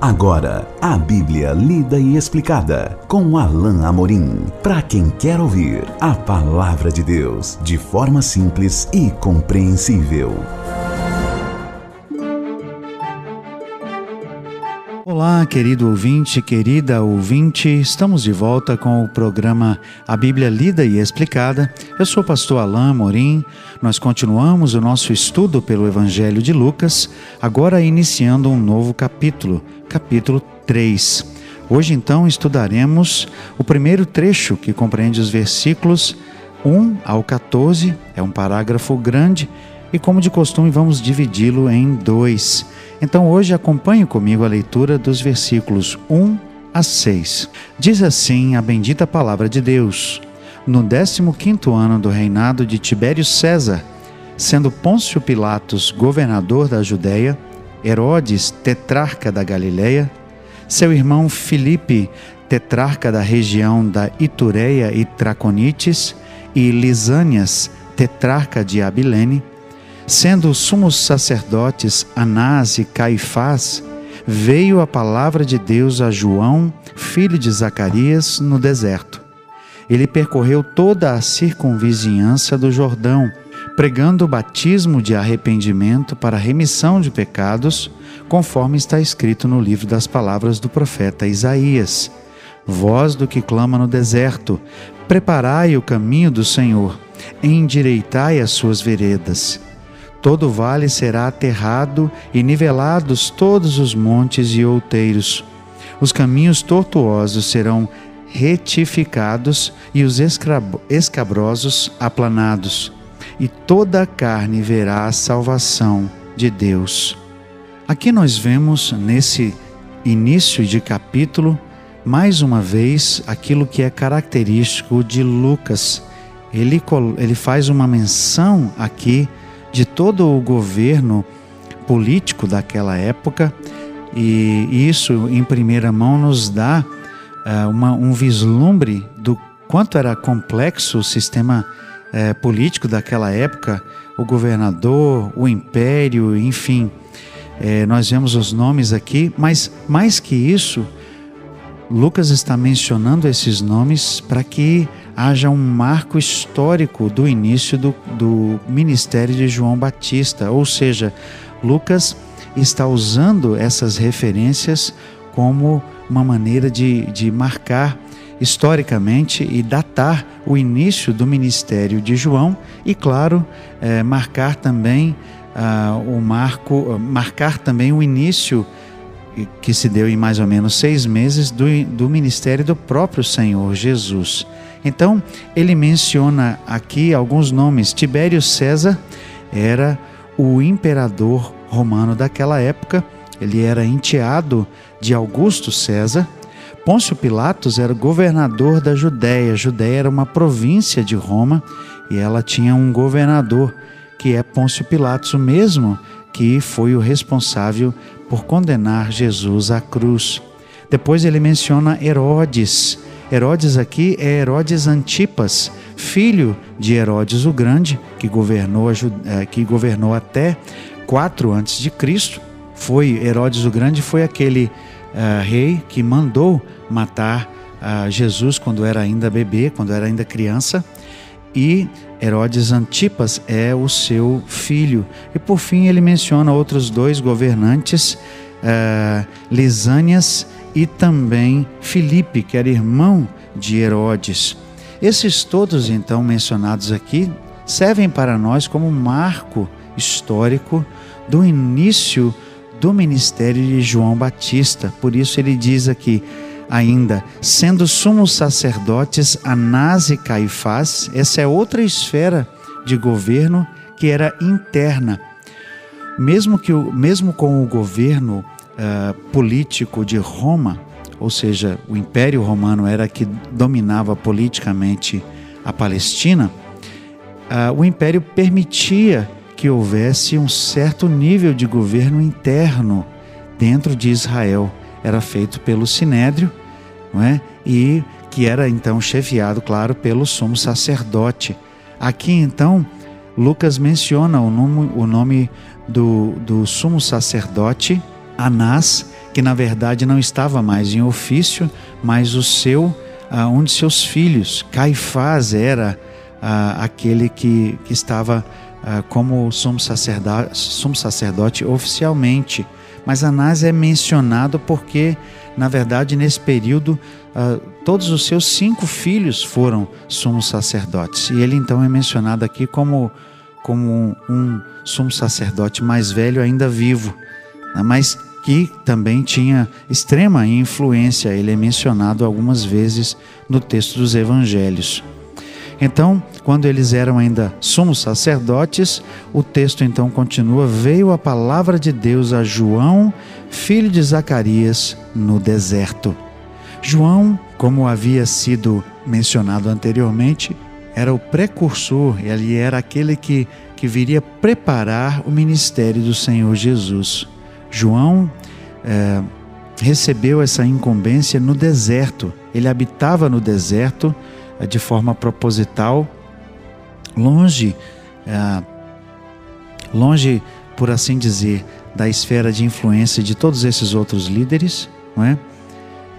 Agora, a Bíblia lida e explicada com Alain Amorim. Para quem quer ouvir a palavra de Deus de forma simples e compreensível. Olá, querido ouvinte, querida ouvinte, estamos de volta com o programa A Bíblia Lida e Explicada. Eu sou o pastor Alain Morim. Nós continuamos o nosso estudo pelo Evangelho de Lucas, agora iniciando um novo capítulo, capítulo 3. Hoje, então, estudaremos o primeiro trecho que compreende os versículos 1 ao 14, é um parágrafo grande e, como de costume, vamos dividi-lo em dois. Então hoje acompanhe comigo a leitura dos versículos 1 a 6. Diz assim a bendita palavra de Deus: No 15 ano do reinado de Tibério César, sendo Pôncio Pilatos governador da Judéia, Herodes tetrarca da Galiléia, seu irmão Filipe tetrarca da região da Itureia e Traconites, e Lisânias tetrarca de Abilene, Sendo sumos sacerdotes Anás e Caifás, veio a palavra de Deus a João, filho de Zacarias, no deserto. Ele percorreu toda a circunvizinhança do Jordão, pregando o batismo de arrependimento para remissão de pecados, conforme está escrito no livro das palavras do profeta Isaías. Voz do que clama no deserto: Preparai o caminho do Senhor, endireitai as suas veredas. Todo vale será aterrado e nivelados todos os montes e outeiros. Os caminhos tortuosos serão retificados e os escabrosos aplanados, e toda a carne verá a salvação de Deus. Aqui nós vemos nesse início de capítulo, mais uma vez, aquilo que é característico de Lucas. Ele, ele faz uma menção aqui de todo o governo político daquela época, e isso em primeira mão nos dá uh, uma, um vislumbre do quanto era complexo o sistema uh, político daquela época, o governador, o império, enfim. Uh, nós vemos os nomes aqui, mas mais que isso, Lucas está mencionando esses nomes para que haja um marco histórico do início do, do ministério de João Batista, ou seja, Lucas está usando essas referências como uma maneira de, de marcar historicamente e datar o início do ministério de João e, claro, é, marcar também uh, o marco, marcar também o início que se deu em mais ou menos seis meses do, do ministério do próprio Senhor Jesus. Então, ele menciona aqui alguns nomes. Tibério César era o imperador romano daquela época, ele era enteado de Augusto César. Pôncio Pilatos era governador da Judéia. Judéia era uma província de Roma e ela tinha um governador que é Pôncio Pilatos, o mesmo que foi o responsável por condenar Jesus à cruz. Depois ele menciona Herodes. Herodes aqui é Herodes Antipas, filho de Herodes o Grande, que governou, eh, que governou até 4 antes de Cristo. Foi Herodes o Grande foi aquele uh, rei que mandou matar uh, Jesus quando era ainda bebê, quando era ainda criança. E Herodes Antipas é o seu filho. E por fim ele menciona outros dois governantes, uh, Lisânias e também Filipe, que era irmão de Herodes. Esses todos então mencionados aqui servem para nós como marco histórico do início do ministério de João Batista. Por isso ele diz aqui: ainda, sendo sumos sacerdotes Anás e Caifás, essa é outra esfera de governo que era interna. Mesmo, que o, mesmo com o governo uh, político de Roma, ou seja, o Império Romano era que dominava politicamente a Palestina, uh, o Império permitia que houvesse um certo nível de governo interno dentro de Israel era feito pelo Sinédrio, não é? E que era então chefiado, claro, pelo sumo sacerdote. Aqui então Lucas menciona o nome, o nome do, do sumo sacerdote Anás, que na verdade não estava mais em ofício, mas o seu, ah, um de seus filhos, Caifás, era ah, aquele que, que estava ah, como sumo sacerdote, sumo sacerdote oficialmente. Mas Anás é mencionado porque, na verdade, nesse período, todos os seus cinco filhos foram sumos sacerdotes. E ele então é mencionado aqui como, como um, um sumo sacerdote mais velho, ainda vivo. Né? Mas que também tinha extrema influência, ele é mencionado algumas vezes no texto dos evangelhos. Então, quando eles eram ainda sumos sacerdotes, o texto então continua: Veio a palavra de Deus a João, filho de Zacarias, no deserto. João, como havia sido mencionado anteriormente, era o precursor, ele era aquele que, que viria preparar o ministério do Senhor Jesus. João é, recebeu essa incumbência no deserto, ele habitava no deserto é, de forma proposital, longe, é, longe, por assim dizer, da esfera de influência de todos esses outros líderes, não é?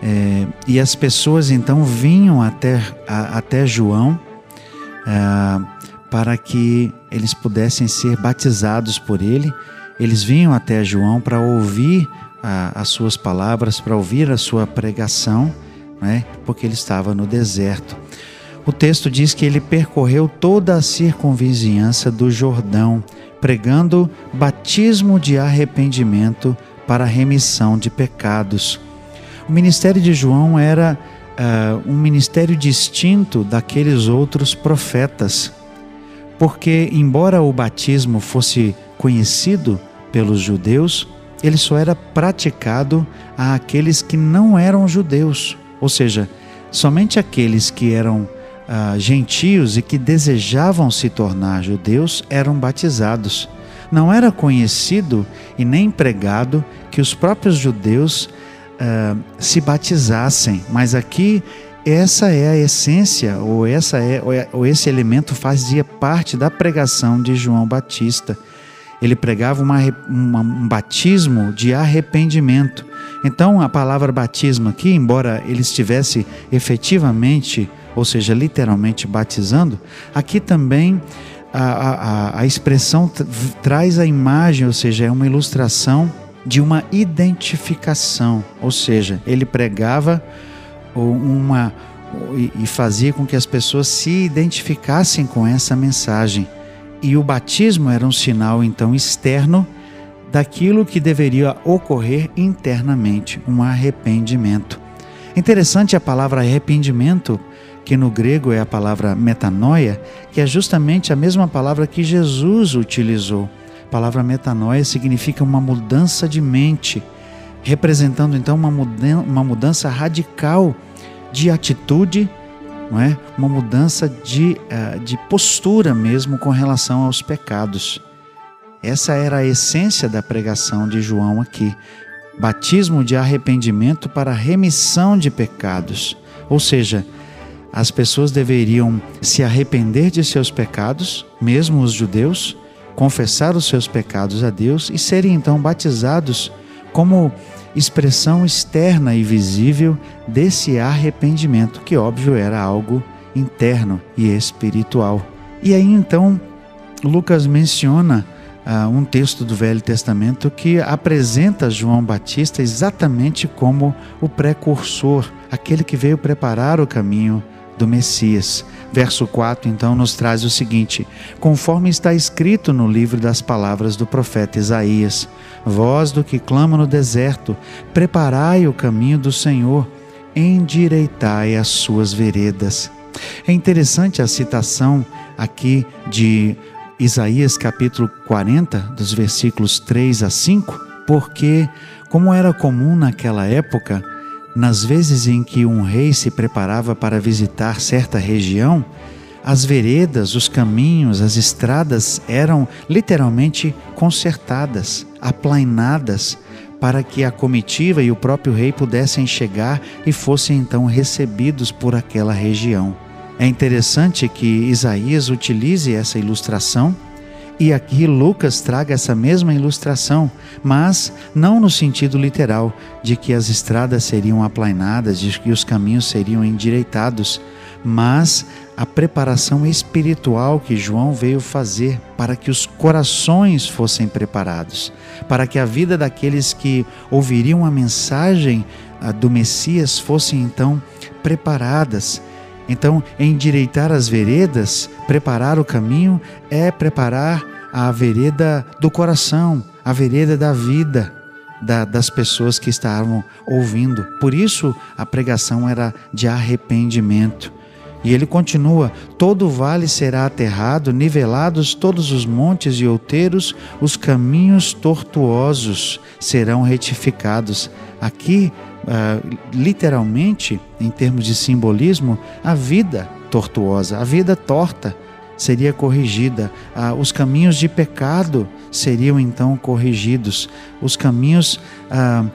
É, e as pessoas então vinham até, a, até João é, para que eles pudessem ser batizados por ele. Eles vinham até João para ouvir a, as suas palavras, para ouvir a sua pregação, né? porque ele estava no deserto. O texto diz que ele percorreu toda a circunvizinhança do Jordão, pregando batismo de arrependimento para remissão de pecados. O ministério de João era uh, um ministério distinto daqueles outros profetas, porque, embora o batismo fosse conhecido pelos judeus, ele só era praticado a aqueles que não eram judeus, ou seja, somente aqueles que eram uh, gentios e que desejavam se tornar judeus eram batizados. Não era conhecido e nem pregado que os próprios judeus uh, se batizassem, mas aqui essa é a essência, ou, essa é, ou esse elemento fazia parte da pregação de João Batista. Ele pregava uma, uma, um batismo de arrependimento. Então, a palavra batismo aqui, embora ele estivesse efetivamente ou seja, literalmente batizando, aqui também a, a, a expressão traz a imagem, ou seja, é uma ilustração de uma identificação, ou seja, ele pregava uma e fazia com que as pessoas se identificassem com essa mensagem. E o batismo era um sinal então externo daquilo que deveria ocorrer internamente, um arrependimento. Interessante a palavra arrependimento que no grego é a palavra metanoia, que é justamente a mesma palavra que Jesus utilizou. A palavra metanoia significa uma mudança de mente, representando então uma mudança, radical de atitude, não é? uma mudança de, uh, de postura mesmo com relação aos pecados. Essa era a essência da pregação de João aqui. Batismo de arrependimento para remissão de pecados. Ou seja, as pessoas deveriam se arrepender de seus pecados, mesmo os judeus, confessar os seus pecados a Deus e serem então batizados como expressão externa e visível desse arrependimento, que óbvio era algo interno e espiritual. E aí então Lucas menciona uh, um texto do Velho Testamento que apresenta João Batista exatamente como o precursor, aquele que veio preparar o caminho do Messias. Verso 4 então nos traz o seguinte: conforme está escrito no livro das palavras do profeta Isaías: Voz do que clama no deserto, preparai o caminho do Senhor, endireitai as suas veredas. É interessante a citação aqui de Isaías capítulo 40, dos versículos 3 a 5, porque, como era comum naquela época, nas vezes em que um rei se preparava para visitar certa região, as veredas, os caminhos, as estradas eram literalmente consertadas, aplainadas, para que a comitiva e o próprio rei pudessem chegar e fossem então recebidos por aquela região. É interessante que Isaías utilize essa ilustração E aqui Lucas traga essa mesma ilustração, mas não no sentido literal de que as estradas seriam aplainadas, de que os caminhos seriam endireitados, mas a preparação espiritual que João veio fazer para que os corações fossem preparados, para que a vida daqueles que ouviriam a mensagem do Messias fossem então preparadas. Então, endireitar as veredas, preparar o caminho, é preparar a vereda do coração, a vereda da vida. Da, das pessoas que estavam ouvindo. Por isso a pregação era de arrependimento. E ele continua: todo vale será aterrado, nivelados todos os montes e outeiros, os caminhos tortuosos serão retificados. Aqui, uh, literalmente, em termos de simbolismo, a vida tortuosa, a vida torta seria corrigida, uh, os caminhos de pecado seriam então corrigidos, os caminhos. Uh,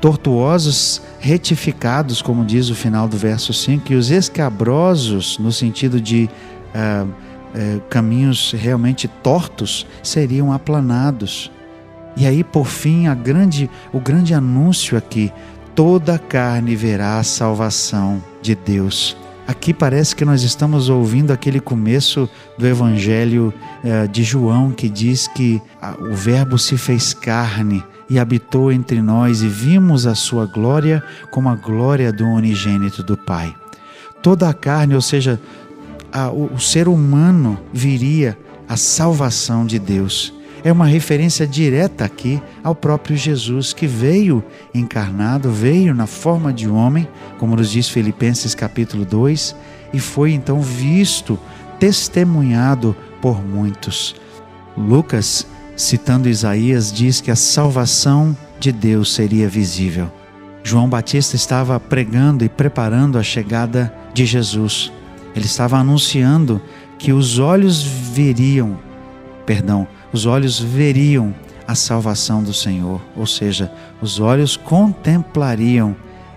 tortuosos retificados, como diz o final do verso 5, e os escabrosos, no sentido de uh, caminhos realmente tortos, seriam aplanados. E aí, por fim, grande, o grande anúncio aqui: toda carne verá a salvação de Deus. Aqui parece que nós estamos ouvindo aquele começo do Evangelho eh, de João que diz que o Verbo se fez carne e habitou entre nós e vimos a sua glória como a glória do unigênito do Pai. Toda a carne, ou seja, a, o ser humano viria a salvação de Deus. É uma referência direta aqui ao próprio Jesus que veio encarnado, veio na forma de homem, como nos diz Filipenses capítulo 2, e foi então visto, testemunhado por muitos. Lucas citando Isaías, diz que a salvação de Deus seria visível. João Batista estava pregando e preparando a chegada de Jesus. Ele estava anunciando que os olhos veriam, perdão, os olhos veriam a salvação do Senhor, ou seja, os olhos contemplariam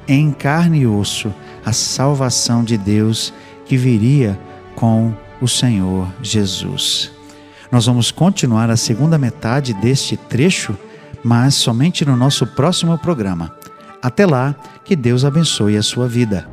em carne e osso a salvação de Deus que viria com o Senhor Jesus. Nós vamos continuar a segunda metade deste trecho, mas somente no nosso próximo programa. Até lá, que Deus abençoe a sua vida.